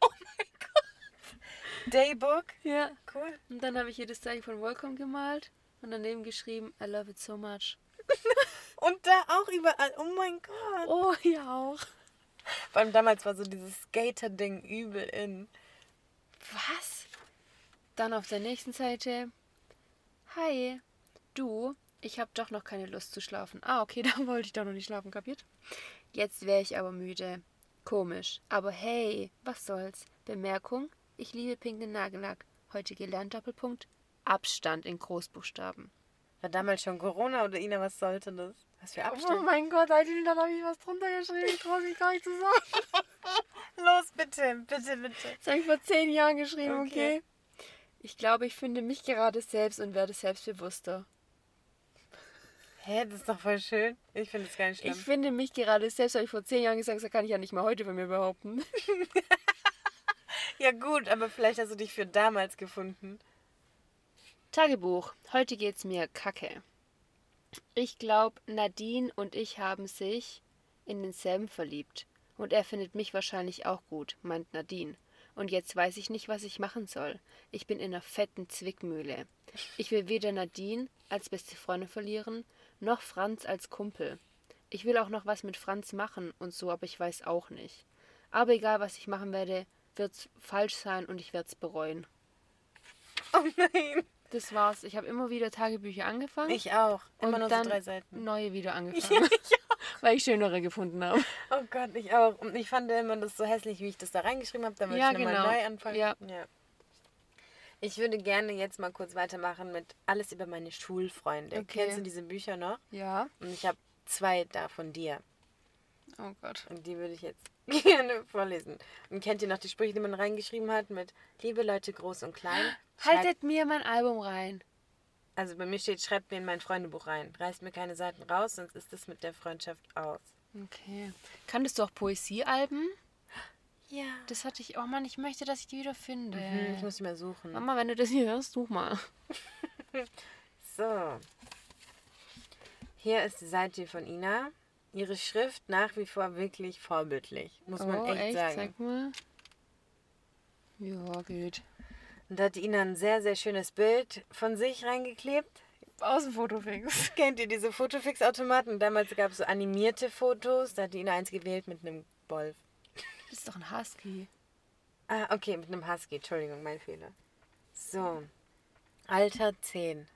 A: Oh mein Gott. Daybook.
B: Ja.
A: Cool.
B: Und dann habe ich hier das Zeichen von Welcome gemalt und daneben geschrieben, I love it so much.
A: Und da auch überall. Oh mein Gott.
B: Oh, ja auch.
A: Vor allem damals war so dieses Skater-Ding übel in.
B: Was? Dann auf der nächsten Seite. Hi, du, ich habe doch noch keine Lust zu schlafen. Ah, okay, da wollte ich doch noch nicht schlafen, kapiert? Jetzt wäre ich aber müde. Komisch. Aber hey, was soll's? Bemerkung, ich liebe pinken Nagellack. Heute gelernt Doppelpunkt. Abstand in Großbuchstaben.
A: War damals schon Corona oder Ina, was sollte das? Was für
B: Oh
A: Abstand?
B: mein Gott, Alter, dann habe ich was drunter geschrieben. Ich traue mich gar nicht zu sagen.
A: Los, bitte, bitte, bitte.
B: Das habe ich vor zehn Jahren geschrieben,
A: Okay.
B: okay? Ich glaube, ich finde mich gerade selbst und werde selbstbewusster.
A: Hä, das ist doch voll schön. Ich finde es gar nicht schlimm.
B: Ich finde mich gerade selbst, habe ich vor zehn Jahren gesagt, das kann ich ja nicht mal heute von mir behaupten.
A: ja gut, aber vielleicht hast du dich für damals gefunden.
B: Tagebuch. Heute geht's mir kacke. Ich glaube, Nadine und ich haben sich in denselben verliebt. Und er findet mich wahrscheinlich auch gut, meint Nadine. Und jetzt weiß ich nicht, was ich machen soll. Ich bin in einer fetten Zwickmühle. Ich will weder Nadine als beste Freundin verlieren, noch Franz als Kumpel. Ich will auch noch was mit Franz machen und so, aber ich weiß auch nicht. Aber egal, was ich machen werde, wird's falsch sein und ich werd's bereuen.
A: Oh nein.
B: Das war's. Ich habe immer wieder Tagebücher angefangen.
A: Ich auch. Immer nur so drei Seiten.
B: neue wieder angefangen. Weil ich schönere gefunden habe.
A: Oh Gott, ich auch. Und ich fand immer das so hässlich, wie ich das da reingeschrieben habe. Dann wollte
B: Ja,
A: ich nochmal
B: genau.
A: neu anfangen.
B: Ja.
A: Ich würde gerne jetzt mal kurz weitermachen mit Alles über meine Schulfreunde.
B: Okay.
A: Kennst du diese Bücher noch?
B: Ja.
A: Und ich habe zwei da von dir.
B: Oh Gott.
A: Und die würde ich jetzt gerne vorlesen. Und kennt ihr noch die Sprüche, die man reingeschrieben hat mit Liebe Leute groß und klein?
B: Haltet mir mein Album rein.
A: also bei mir steht, schreibt mir in mein Freundebuch rein. Reißt mir keine Seiten raus, sonst ist es mit der Freundschaft aus.
B: Okay. Kanntest du auch Poesiealben?
A: Ja.
B: Das hatte ich. Oh Mann, ich möchte, dass ich die wieder finde.
A: Hm, ich muss die mal suchen.
B: Mama, wenn du das hier hörst, such mal.
A: So. Hier ist die Seite von Ina. Ihre Schrift nach wie vor wirklich vorbildlich, muss man
B: oh,
A: echt,
B: echt?
A: sagen.
B: Zeig mal. Ja, geht.
A: Und da hat Ina ein sehr, sehr schönes Bild von sich reingeklebt.
B: Aus dem Fotofix.
A: Kennt ihr diese Fotofix-Automaten? Damals gab es so animierte Fotos. Da hat Ina eins gewählt mit einem Wolf.
B: Das ist doch ein Husky.
A: Ah, okay, mit einem Husky. Entschuldigung, mein Fehler. So. Alter 10.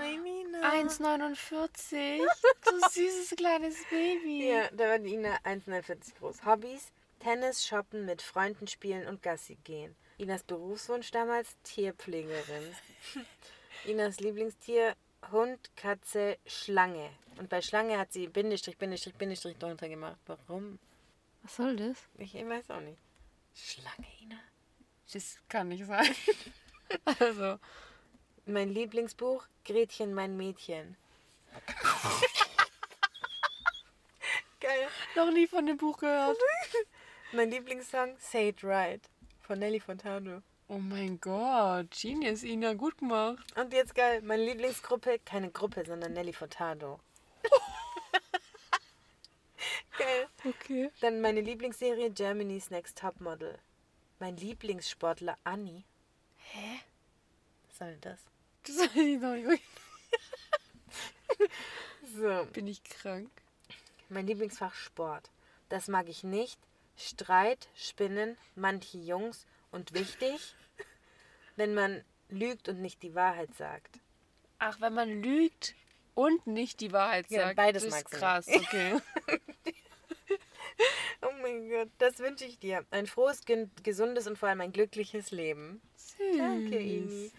A: Nein, Ina.
B: 1,49. Du süßes kleines Baby.
A: Ja, da war die Ina 1,49 groß. Hobbys: Tennis, Shoppen, mit Freunden spielen und Gassi gehen. Inas Berufswunsch damals: Tierpflegerin. Inas Lieblingstier: Hund, Katze, Schlange. Und bei Schlange hat sie Bindestrich, Bindestrich, Bindestrich drunter gemacht. Warum?
B: Was soll das?
A: Ich weiß auch nicht. Schlange, Ina?
B: Das kann nicht sein. also,
A: Mein Lieblingsbuch: Gretchen, mein Mädchen. Geil.
B: noch nie von dem Buch gehört.
A: Mein Lieblingssong: Say It Right von Nelly Fontano.
B: Oh mein Gott, Genius, Ina, gut gemacht.
A: Und jetzt geil, meine Lieblingsgruppe, keine Gruppe, sondern Nelly Furtado. geil.
B: Okay.
A: Dann meine Lieblingsserie Germany's Next Topmodel. Mein Lieblingssportler Anni.
B: Hä?
A: Was soll denn das?
B: Das weiß ich noch nicht.
A: So.
B: Bin ich krank?
A: Mein Lieblingsfach Sport. Das mag ich nicht. Streit, Spinnen, manche Jungs und wichtig, wenn man lügt und nicht die Wahrheit sagt.
B: Ach, wenn man lügt und nicht die Wahrheit
A: Ja,
B: sagt.
A: beides
B: das ist krass, okay.
A: Oh mein Gott, das wünsche ich dir. Ein frohes, gesundes und vor allem ein glückliches Leben.
B: Süß.
A: Danke, Ini.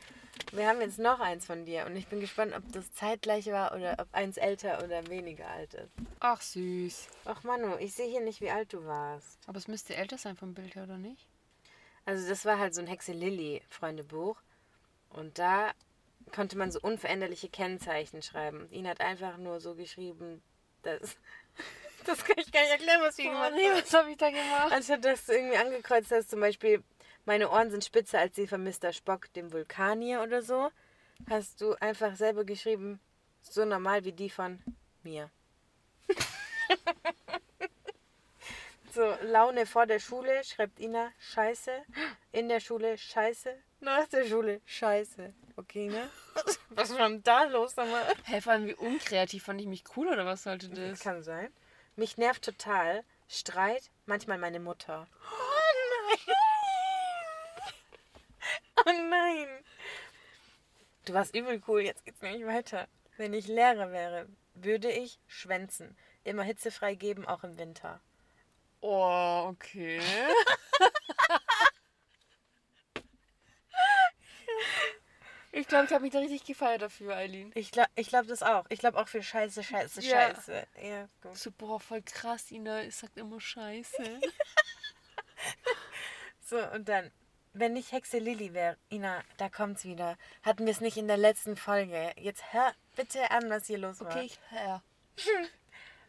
A: Wir haben jetzt noch eins von dir und ich bin gespannt, ob das zeitgleich war oder ob eins älter oder weniger alt ist.
B: Ach, süß.
A: Ach Manu, ich sehe hier nicht, wie alt du warst.
B: Aber es müsste älter sein vom Bild her, oder nicht?
A: Also das war halt so ein Hexe Lilly Freundebuch und da konnte man so unveränderliche Kennzeichen schreiben. Ihn hat einfach nur so geschrieben, dass das kann ich gar nicht erklären, was wir
B: Oh
A: gemacht
B: nee,
A: haben.
B: was habe ich da gemacht?
A: Anstatt dass du irgendwie angekreuzt hast, zum Beispiel, meine Ohren sind spitzer als die von Mr. Spock, dem Vulkanier oder so, hast du einfach selber geschrieben, so normal wie die von mir. so, Laune vor der Schule, schreibt Ina, scheiße. In der Schule, scheiße. Nach der Schule, scheiße. Okay, ne? Was war denn da los?
B: Hä, vor allem wie unkreativ, fand ich mich cool oder was sollte
A: Das
B: das?
A: kann sein. Mich nervt total. Streit, manchmal meine Mutter. Oh nein! Oh nein! Du warst übel cool, jetzt geht's nämlich weiter. Wenn ich Lehrer wäre, würde ich schwänzen. Immer hitzefrei geben, auch im Winter.
B: Oh, okay. ich glaube, ich habe mich da richtig gefeiert dafür, Eileen.
A: Ich glaube ich glaub das auch. Ich glaube auch für Scheiße, Scheiße,
B: Ja.
A: Scheiße. Ja, gut.
B: So, boah, voll krass, Ina, ich sag immer Scheiße.
A: So, und dann, wenn ich Hexe Lilly wäre, Ina, da kommt's wieder. Hatten wir es nicht in der letzten Folge. Jetzt hör bitte an, was hier los war.
B: Okay, ich hör.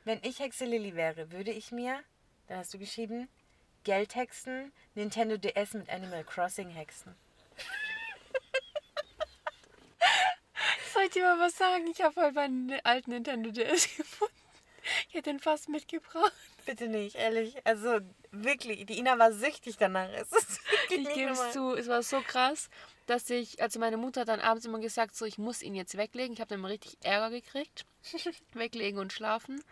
A: Wenn ich Hexe Lilly wäre, würde ich mir, da hast du geschrieben, Geld hexen, Nintendo DS mit Animal Crossing hexen.
B: Soll ich dir mal was sagen? Ich habe heute meinen alten Nintendo DS gefunden. Ich hätte den fast mitgebracht.
A: Bitte nicht, ehrlich. Also wirklich, die Ina war süchtig danach.
B: Ich gebe es zu, es war so krass, dass ich, also meine Mutter hat dann abends immer gesagt, so ich muss ihn jetzt weglegen. Ich habe dann immer richtig Ärger gekriegt. weglegen und schlafen.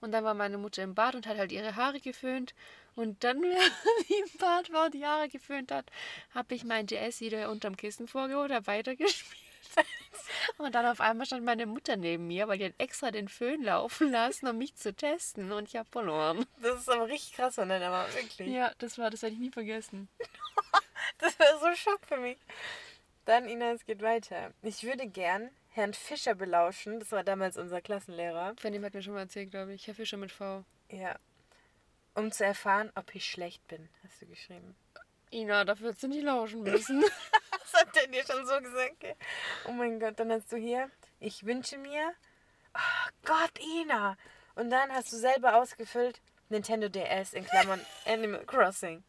B: Und dann war meine Mutter im Bad und hat halt ihre Haare geföhnt. Und dann, sie im Bad war und die Haare geföhnt hat, habe ich mein DS wieder unterm Kissen vorgeholt, habe weitergespielt. Und dann auf einmal stand meine Mutter neben mir, weil die hat extra den Föhn laufen lassen, um mich zu testen. Und ich habe verloren.
A: Das ist aber richtig krass von deiner Mama, wirklich.
B: Ja, das war, das werde ich nie vergessen.
A: Das war so Schock für mich. Dann, Ina, es geht weiter. Ich würde gern Herrn Fischer belauschen. Das war damals unser Klassenlehrer.
B: Von dem hat mir schon mal erzählt, glaube ich. Herr Fischer mit V.
A: Ja. Um zu erfahren, ob ich schlecht bin, hast du geschrieben.
B: Ina, dafür hättest du nicht lauschen müssen.
A: Was hat der dir schon so gesagt? gell? Oh mein Gott, dann hast du hier, ich wünsche mir, oh Gott, Ina. Und dann hast du selber ausgefüllt, Nintendo DS in Klammern Animal Crossing.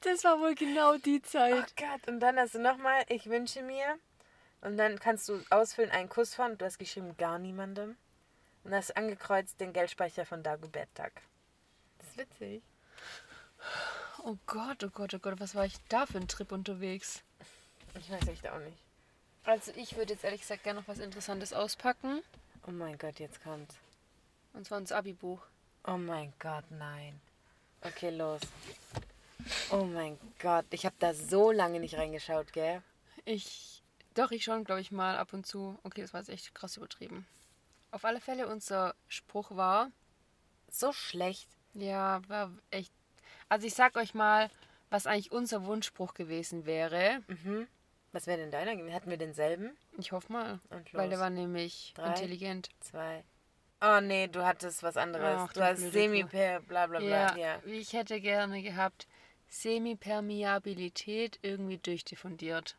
B: Das war wohl genau die
A: Oh
B: Zeit.
A: Gott, und dann hast du nochmal, ich wünsche mir. Und dann kannst du ausfüllen, einen Kuss von, du hast geschrieben, gar niemandem. Und hast angekreuzt den Geldspeicher von Dagobert Duck. Das ist witzig.
B: Oh Gott, oh Gott, oh Gott, was war ich da für ein Trip unterwegs?
A: Ich weiß echt auch nicht.
B: Also ich würde jetzt ehrlich gesagt gerne noch was Interessantes auspacken.
A: Oh mein Gott, jetzt kommt's.
B: Und zwar ins Abi-Buch.
A: Oh mein Gott, nein. Okay, los. Oh mein Gott, ich habe da so lange nicht reingeschaut, gell?
B: Ich. Doch, ich schon, glaube ich, mal ab und zu. Okay, das war jetzt echt krass übertrieben. Auf alle Fälle, unser Spruch war.
A: So schlecht.
B: Ja, war echt. Also ich sag euch mal, was eigentlich unser Wunschspruch gewesen wäre.
A: Mhm. Was wäre denn deiner? gewesen? Hatten wir denselben?
B: Ich hoffe mal. Weil der war nämlich
A: Drei.
B: intelligent.
A: Zwei. Oh nee, du hattest was anderes.
B: Ach,
A: du hast semi bla bla bla.
B: Ja,
A: Ja.
B: ich hätte gerne gehabt Semipermeabilität irgendwie durchdiffundiert.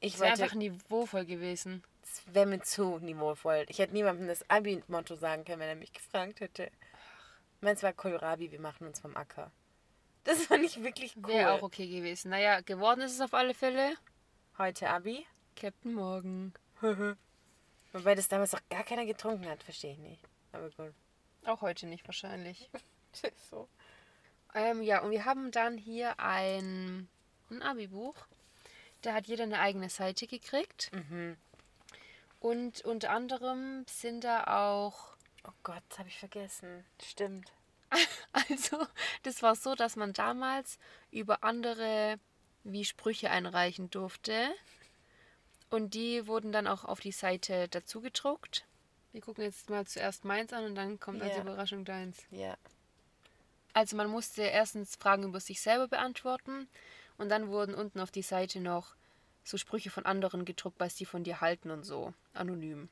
A: Ich
B: Das wäre einfach niveauvoll gewesen.
A: es wäre mir zu niveauvoll. Ich hätte niemandem das Abi-Motto sagen können, wenn er mich gefragt hätte. Meins war Kohlrabi, wir machen uns vom Acker. Das fand ich wirklich cool.
B: Wäre auch okay gewesen. Naja, geworden ist es auf alle Fälle.
A: Heute Abi.
B: Captain Morgan.
A: Wobei das damals auch gar keiner getrunken hat, verstehe ich nicht. Aber gut.
B: Auch heute nicht wahrscheinlich.
A: So.
B: Ähm, ja, und wir haben dann hier ein, ein Abi-Buch. Da hat jeder eine eigene Seite gekriegt.
A: Mhm.
B: Und unter anderem sind da auch
A: Oh Gott, das habe ich vergessen. Stimmt.
B: Also, das war so, dass man damals über andere wie Sprüche einreichen durfte. Und die wurden dann auch auf die Seite dazu gedruckt. Wir gucken jetzt mal zuerst meins an und dann kommt als
A: Ja.
B: Überraschung deins.
A: Ja.
B: Also man musste erstens Fragen über sich selber beantworten und dann wurden unten auf die Seite noch so Sprüche von anderen gedruckt, was die von dir halten und so, anonym.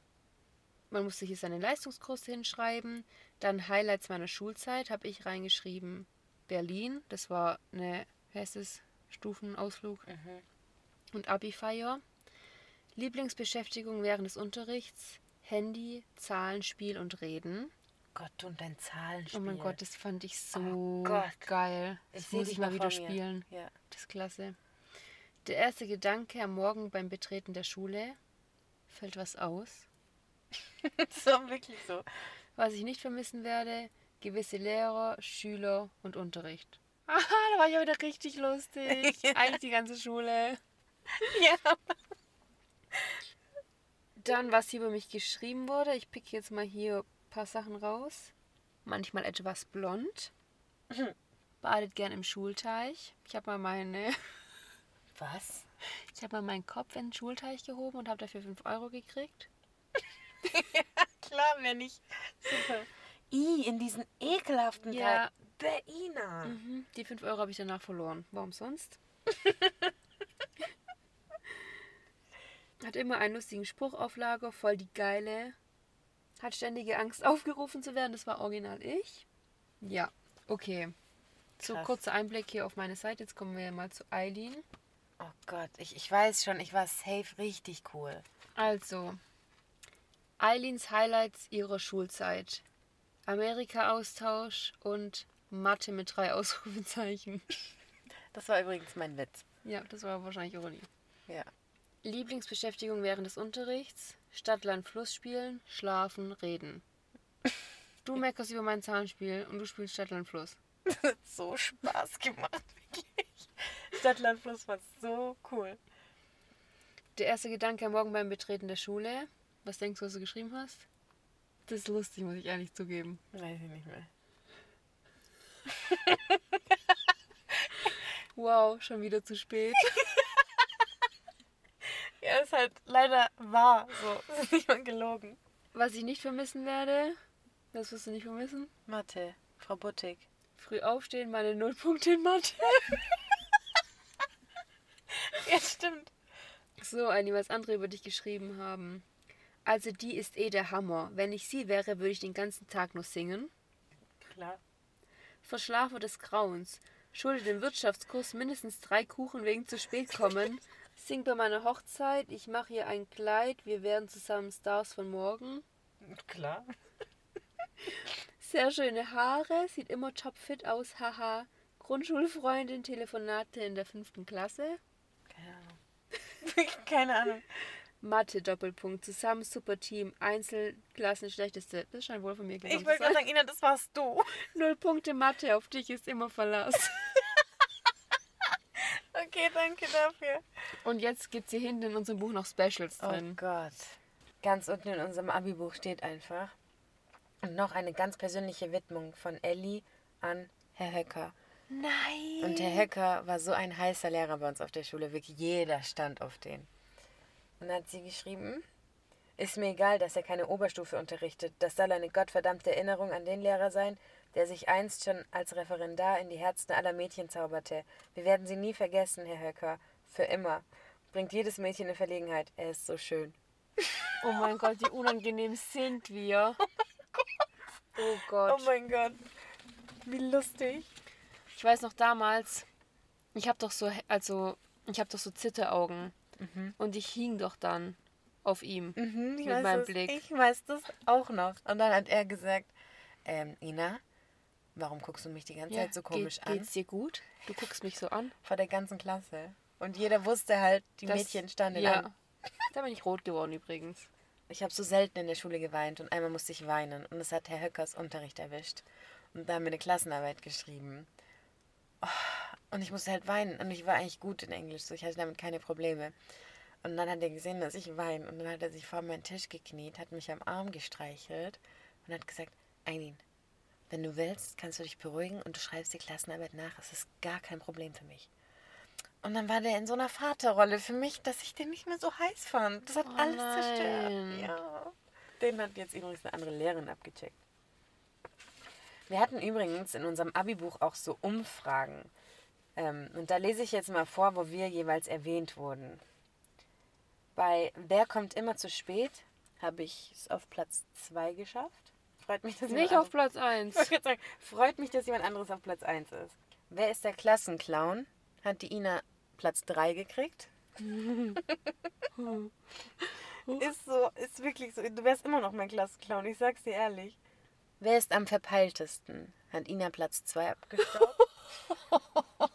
B: Man musste hier seine Leistungskurse hinschreiben, dann Highlights meiner Schulzeit habe ich reingeschrieben. Berlin, das war eine, wie heißt es, Stufenausflug und Abi-Feier. Lieblingsbeschäftigung während des Unterrichts, Handy, Zahlen, Spiel und Reden.
A: Gott und dein Zahlenspiel.
B: Oh mein Gott, das fand ich so
A: Oh
B: geil.
A: Ich
B: Das
A: seh
B: muss ich mal wieder spielen.
A: Ja.
B: Das ist klasse. Der erste Gedanke am Morgen beim Betreten der Schule. Fällt was aus?
A: so, wirklich so.
B: Was ich nicht vermissen werde, gewisse Lehrer, Schüler und Unterricht. Aha, da war ich ja wieder richtig lustig. Eigentlich die ganze Schule.
A: Ja.
B: Dann, was hier über mich geschrieben wurde. Ich pick jetzt mal hier ein paar Sachen raus. Manchmal etwas blond. Badet gern im Schulteich. Ich habe mal meine
A: Was?
B: Ich habe mal meinen Kopf in den Schulteich gehoben und habe dafür 5 Euro gekriegt.
A: Klar, wenn nicht. Super. I, in diesen ekelhaften
B: Ja.
A: Teil. Beina.
B: Mhm. Die 5 Euro habe ich danach verloren. Warum sonst? Hat immer einen lustigen Spruch auf Lager, voll die geile. Hat ständige Angst, aufgerufen zu werden. Das war original ich. Ja, okay. So
A: Krass.
B: kurzer Einblick hier auf meine Seite. Jetzt kommen wir mal zu Eileen.
A: Oh Gott, ich, ich weiß schon, ich war safe richtig cool.
B: Also, Eileens Highlights ihrer Schulzeit. Amerika-Austausch und Mathe mit drei Ausrufezeichen.
A: Das war übrigens mein Witz.
B: Ja, das war wahrscheinlich Ironie.
A: Ja.
B: Lieblingsbeschäftigung während des Unterrichts. Stadt, Land, Fluss spielen, schlafen, reden. Du meckerst über mein Zahlenspiel und du spielst Stadt, Land, Fluss.
A: Das hat so Spaß gemacht, wirklich. Stadtland Fluss war so cool.
B: Der erste Gedanke am Morgen beim Betreten der Schule. Was denkst du, was du geschrieben hast? Das ist lustig, muss ich ehrlich zugeben.
A: Weiß ich nicht mehr.
B: Wow, schon wieder zu spät.
A: Ja, ist halt leider wahr. So, ist nicht mal gelogen.
B: Was ich nicht vermissen werde, das wirst du nicht vermissen.
A: Mathe, Frau Buttig.
B: Früh aufstehen, meine Nullpunkte in Mathe.
A: Ja, stimmt.
B: So, Anni, was andere über dich geschrieben haben. Also die ist eh der Hammer. Wenn ich sie wäre, würde ich den ganzen Tag nur singen.
A: Klar.
B: Verschlafer des Grauens. Schuldet im Wirtschaftskurs mindestens drei Kuchen wegen zu spät kommen. Sing bei meiner Hochzeit. Ich mache ihr ein Kleid. Wir werden zusammen Stars von morgen.
A: Klar.
B: Sehr schöne Haare. Sieht immer topfit aus. Haha. Grundschulfreundin. Telefonate in der fünften Klasse.
A: Keine Ahnung. Keine Ahnung.
B: Mathe Doppelpunkt. Zusammen super Team. Einzelklassen schlechteste. Das scheint wohl von mir
A: Ich
B: gekommen
A: wollte gerade sagen, Ina, das warst du.
B: Null Punkte Mathe. Auf dich ist immer Verlass.
A: Okay, danke dafür.
B: Und jetzt gibt es hier hinten in unserem Buch noch Specials
A: Oh
B: drin.
A: Gott. Ganz unten in unserem Abi-Buch steht einfach. Und noch eine ganz persönliche Widmung von Elli an Herr Höcker.
B: Nein.
A: Und Herr Höcker war so ein heißer Lehrer bei uns auf der Schule. Wirklich jeder stand auf den. Und dann hat sie geschrieben, ist mir egal, dass er keine Oberstufe unterrichtet. Das soll eine gottverdammte Erinnerung an den Lehrer sein, der sich einst schon als Referendar in die Herzen aller Mädchen zauberte. Wir werden sie nie vergessen, Herr Höcker. Für immer. Bringt jedes Mädchen in Verlegenheit. Er ist so schön.
B: Oh mein Gott, wie unangenehm sind wir. Oh Gott.
A: mein Gott. Wie lustig.
B: Ich weiß noch damals, ich habe doch so, also, ich habe doch so Zitteraugen. Und ich hing doch dann auf ihm.
A: Mhm,
B: Mit meinem
A: das,
B: Blick.
A: Ich weiß das auch noch. Und dann hat er gesagt, ähm, Ina, warum guckst du mich die ganze Zeit so komisch
B: geht,
A: an?
B: Geht's dir gut? Du guckst mich so an.
A: Vor der ganzen Klasse. Und jeder wusste halt, die
B: Das-
A: Mädchen standen
B: ja.
A: an.
B: Da bin ich rot geworden übrigens.
A: Ich habe so selten in der Schule geweint und einmal musste ich weinen. Und das hat Herr Höckers Unterricht erwischt. Und da haben wir eine Klassenarbeit geschrieben. Und ich musste halt weinen. Und ich war eigentlich gut in Englisch, so ich hatte damit keine Probleme. Und dann hat er gesehen, dass ich weine. Und dann hat er sich vor meinen Tisch gekniet, hat mich am Arm gestreichelt und hat gesagt, Eileen, wenn du willst, kannst du dich beruhigen und du schreibst die Klassenarbeit nach. Es ist gar kein Problem für mich. Und dann war der in so einer Vaterrolle für mich, dass ich den nicht mehr so heiß fand. Das hat
B: Oh
A: alles
B: nein.
A: zerstört. Ja. Den hat jetzt übrigens eine andere Lehrerin abgecheckt. Wir hatten übrigens in unserem Abi-Buch auch so Umfragen. Ähm, und da lese ich jetzt mal vor, wo wir jeweils erwähnt wurden. Bei Wer kommt immer zu spät habe ich es auf Platz 2 geschafft. Freut mich, dass
B: Nicht
A: jemand
B: auf Platz 1.
A: ich wollte gerade sagen, freut mich, dass jemand anderes auf Platz 1 ist. Wer ist der Klassenclown? Hat die Ina Platz 3 gekriegt? ist so, ist wirklich so. Du wärst immer noch mein Klassenclown, ich sag's dir ehrlich. Wer ist am verpeiltesten? Hat Ina Platz 2 abgestaubt?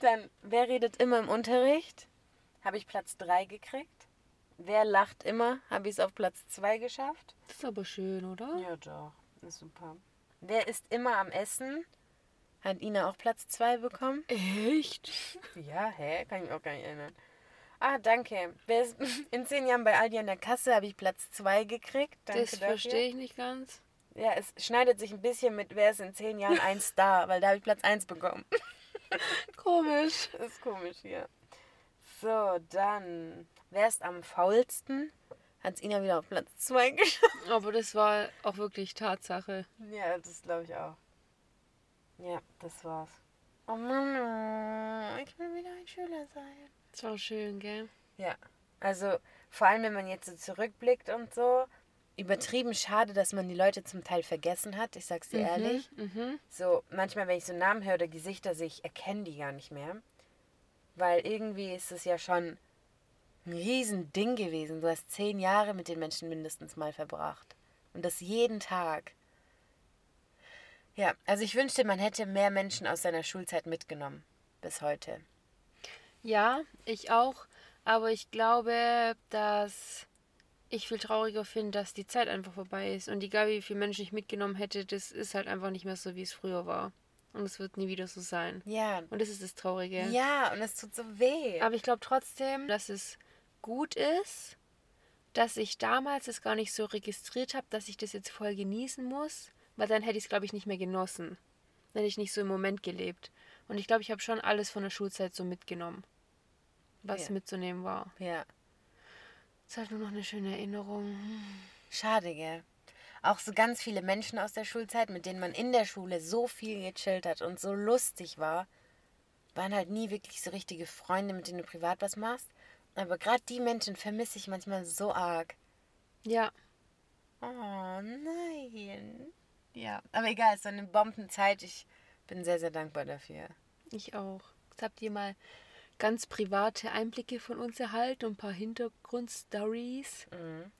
A: Dann, wer redet immer im Unterricht? Habe ich Platz 3 gekriegt. Wer lacht immer? Habe ich es auf Platz 2 geschafft.
B: Das ist aber schön, oder?
A: Ja, doch. Ist super. Wer ist immer am Essen? Hat Ina auch Platz 2 bekommen?
B: Echt?
A: Ja, hä? Kann ich mich auch gar nicht erinnern. Ah, danke. Wer ist in zehn Jahren bei Aldi an der Kasse habe ich Platz 2 gekriegt. Danke
B: das verstehe ich nicht ganz.
A: Ja, es schneidet sich ein bisschen mit, wer ist in zehn Jahren ein Star, weil da habe ich Platz 1 bekommen.
B: Komisch.
A: Das ist komisch hier. So, dann. Wer ist am faulsten? Hat es Ina wieder auf Platz 2 geschafft.
B: Aber das war auch wirklich Tatsache.
A: Ja, das glaube ich auch. Ja, das war's. Oh Mann, ich will wieder ein Schüler sein.
B: Das war schön, gell?
A: Ja, also vor allem, wenn man jetzt so zurückblickt und so, übertrieben schade, dass man die Leute zum Teil vergessen hat. Ich sag's dir ehrlich.
B: Mhm.
A: So, manchmal, wenn ich so Namen höre oder Gesichter sehe, ich erkenne die gar nicht mehr. Weil irgendwie ist es ja schon ein Riesending gewesen. Du hast zehn Jahre mit den Menschen mindestens mal verbracht. Und das jeden Tag. Ja, also ich wünschte, man hätte mehr Menschen aus seiner Schulzeit mitgenommen. Bis heute.
B: Ja, ich auch. Aber ich glaube, dass ich viel trauriger finde, dass die Zeit einfach vorbei ist. Und egal wie viele Menschen ich mitgenommen hätte, das ist halt einfach nicht mehr so, wie es früher war. Und es wird nie wieder so sein.
A: Ja.
B: Und das ist das Traurige.
A: Ja, und es tut so weh.
B: Aber ich glaube trotzdem, dass es gut ist, dass ich damals es gar nicht so registriert habe, dass ich das jetzt voll genießen muss, weil dann hätte ich es, glaube ich, nicht mehr genossen. Dann hätte ich nicht so im Moment gelebt. Und ich glaube, ich habe schon alles von der Schulzeit so mitgenommen, was
A: Ja.
B: mitzunehmen war.
A: Ja.
B: Ist halt nur noch eine schöne Erinnerung.
A: Schade, gell? Auch so ganz viele Menschen aus der Schulzeit, mit denen man in der Schule so viel gechillt hat und so lustig war, waren halt nie wirklich so richtige Freunde, mit denen du privat was machst. Aber gerade die Menschen vermisse ich manchmal so arg.
B: Ja,
A: Oh nein. Ja, aber egal, es war eine Bombenzeit. Ich bin sehr, sehr dankbar dafür.
B: ich auch. Jetzt habt ihr mal ganz private Einblicke von uns erhalten und ein paar Hintergrundstories.
A: Mhm.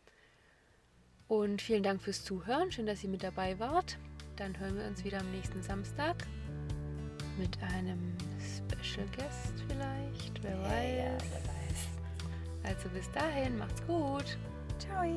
B: Und vielen Dank fürs Zuhören. Schön, dass ihr mit dabei wart. Dann hören wir uns wieder am nächsten Samstag mit einem Special Guest vielleicht. Wer weiß.
A: wer weiß.
B: Also bis dahin, macht's gut.
A: Ciao.